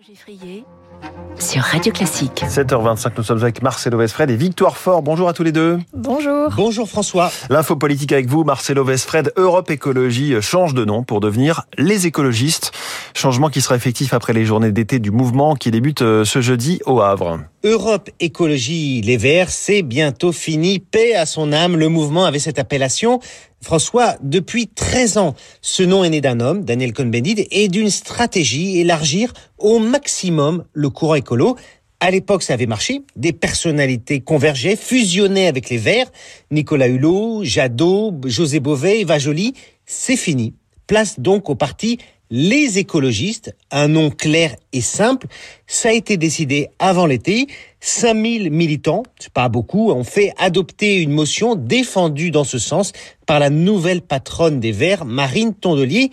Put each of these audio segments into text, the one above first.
Geffrier sur Radio Classique. 7h25, nous sommes avec Marcelo Vesfred et Victoire Fort. Bonjour à tous les deux. Bonjour. Bonjour François. L'info politique avec vous, Marcelo Vesfred. Europe Écologie change de nom pour devenir les écologistes. Changement qui sera effectif après les journées d'été du mouvement qui débute euh, ce jeudi au Havre. Europe Écologie Les Verts, c'est bientôt fini. Paix à son âme. Le mouvement avait cette appellation. François, depuis 13 ans, ce nom est né d'un homme, Daniel Cohn-Bendit, et d'une stratégie élargir au maximum le courant écolo. À l'époque, ça avait marché. Des personnalités convergeaient, fusionnaient avec les Verts. Nicolas Hulot, Jadot, José Bové, Eva Joly. C'est fini. Place donc au parti les écologistes, un nom clair et simple, ça a été décidé avant l'été. 5000 militants, c'est pas beaucoup, ont fait adopter une motion défendue dans ce sens par la nouvelle patronne des Verts, Marine Tondelier.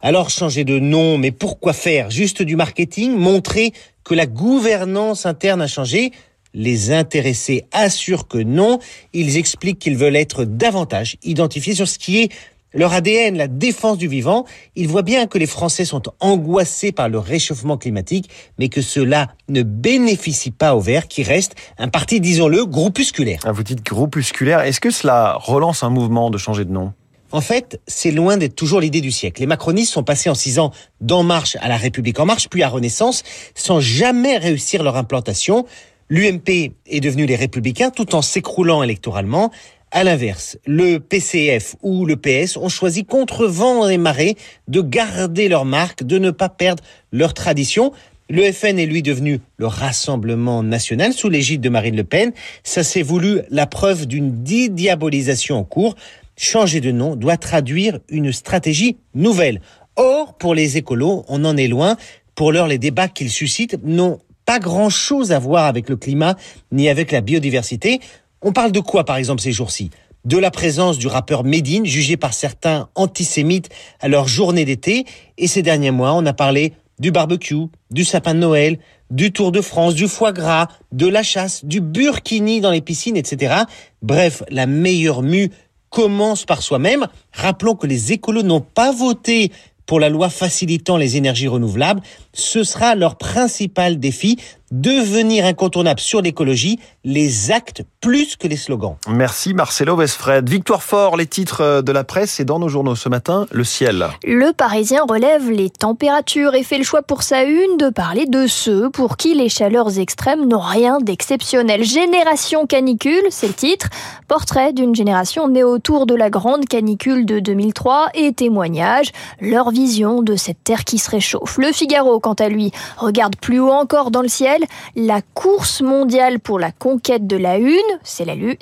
Alors changer de nom, mais pourquoi faire? Juste du marketing? Montrer que la gouvernance interne a changé? Les intéressés assurent que non. Ils expliquent qu'ils veulent être davantage identifiés sur ce qui est leur ADN, la défense du vivant, ils voient bien que les Français sont angoissés par le réchauffement climatique, mais que cela ne bénéficie pas aux Verts, qui reste un parti, disons-le, groupusculaire. Ah, vous dites groupusculaire. Est-ce que cela relance un mouvement de changer de nom? En fait, c'est loin d'être toujours l'idée du siècle. Les macronistes sont passés en six ans d'En Marche à la République En Marche, puis à Renaissance, sans jamais réussir leur implantation. L'UMP est devenu les Républicains tout en s'écroulant électoralement. À l'inverse, le PCF ou le PS ont choisi contre vent et marée de garder leur marque, de ne pas perdre leur tradition. Le FN est lui devenu le Rassemblement national sous l'égide de Marine Le Pen. Ça s'est voulu la preuve d'une diabolisation en cours. Changer de nom doit traduire une stratégie nouvelle. Or, pour les écolos, on en est loin. Pour l'heure, les débats qu'ils suscitent n'ont pas grand-chose à voir avec le climat ni avec la biodiversité. On parle de quoi, par exemple, ces jours-ci? De la présence du rappeur Medine, jugé par certains antisémites à leur journée d'été. Et ces derniers mois, on a parlé du barbecue, du sapin de Noël, du Tour de France, du foie gras, de la chasse, du burkini dans les piscines, etc. Bref, la meilleure mue commence par soi-même. Rappelons que les écolos n'ont pas voté pour la loi facilitant les énergies renouvelables. Ce sera leur principal défi devenir incontournable sur l'écologie, les actes plus que les slogans. Merci Marcelo Westfred. Victoire Fort, les titres de la presse et dans nos journaux ce matin, le ciel. Le Parisien relève les températures et fait le choix pour sa une de parler de ceux pour qui les chaleurs extrêmes n'ont rien d'exceptionnel. Génération canicule, c'est le titre. Portrait d'une génération née autour de la grande canicule de 2003 et témoignage, leur vision de cette terre qui se réchauffe. Le Figaro, quant à lui, regarde plus haut encore dans le ciel la course mondiale pour la conquête de la Une, c'est la Lune,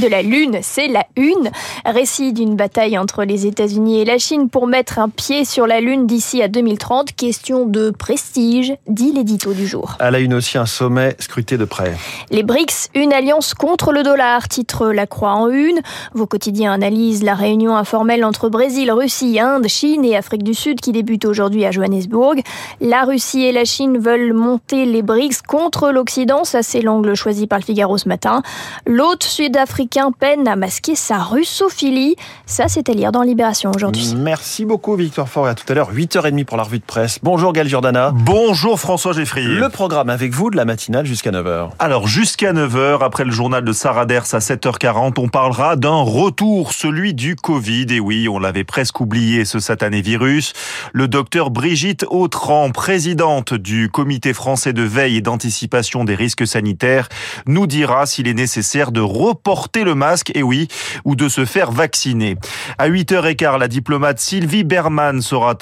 de la Lune, c'est la Une. Récit d'une bataille entre les États-Unis et la Chine pour mettre un pied sur la Lune d'ici à 2030. Question de prestige, dit l'édito du jour. À la Une aussi un sommet scruté de près. Les BRICS, une alliance contre le dollar, titre La Croix en Une. Vos quotidiens analysent la réunion informelle entre Brésil, Russie, Inde, Chine et Afrique du Sud qui débute aujourd'hui à Johannesburg. La Russie et la Chine veulent monter les BRICS contre l'Occident, ça c'est l'angle choisi par le Figaro ce matin. L'hôte sud-africain peine à masquer sa russophilie, ça c'est à lire dans Libération aujourd'hui. Merci beaucoup Victor Fort et à tout à l'heure 8h30 pour la revue de presse. Bonjour Gaël Giordana. Bonjour François Geffrier. Le programme avec vous de la matinale jusqu'à 9h. Alors jusqu'à 9h, après le journal de Sarah Ders à 7h40, on parlera d'un retour, celui du Covid. Et oui, on l'avait presque oublié ce satané virus. Le docteur Brigitte Autran, présidente du comité français de veille et d'anticipation des risques sanitaires, nous dira s'il est nécessaire de reporter le masque, et oui, ou de se faire vacciner. À 8h15, la diplomate Sylvie Berman sera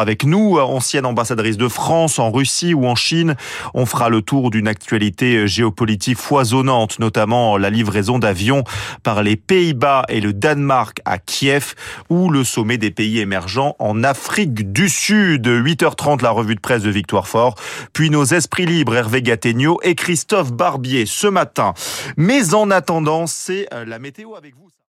avec nous, ancienne ambassadrice de France en Russie ou en Chine. On fera le tour d'une actualité géopolitique foisonnante, notamment la livraison d'avions par les Pays-Bas et le Danemark à Kiev, ou le sommet des pays émergents en Afrique du Sud. 8h30, la revue de presse de Victoire Fort, puis nos esprits libres Hervé et Christophe Barbier ce matin. Mais en attendant, c'est euh, la météo avec vous.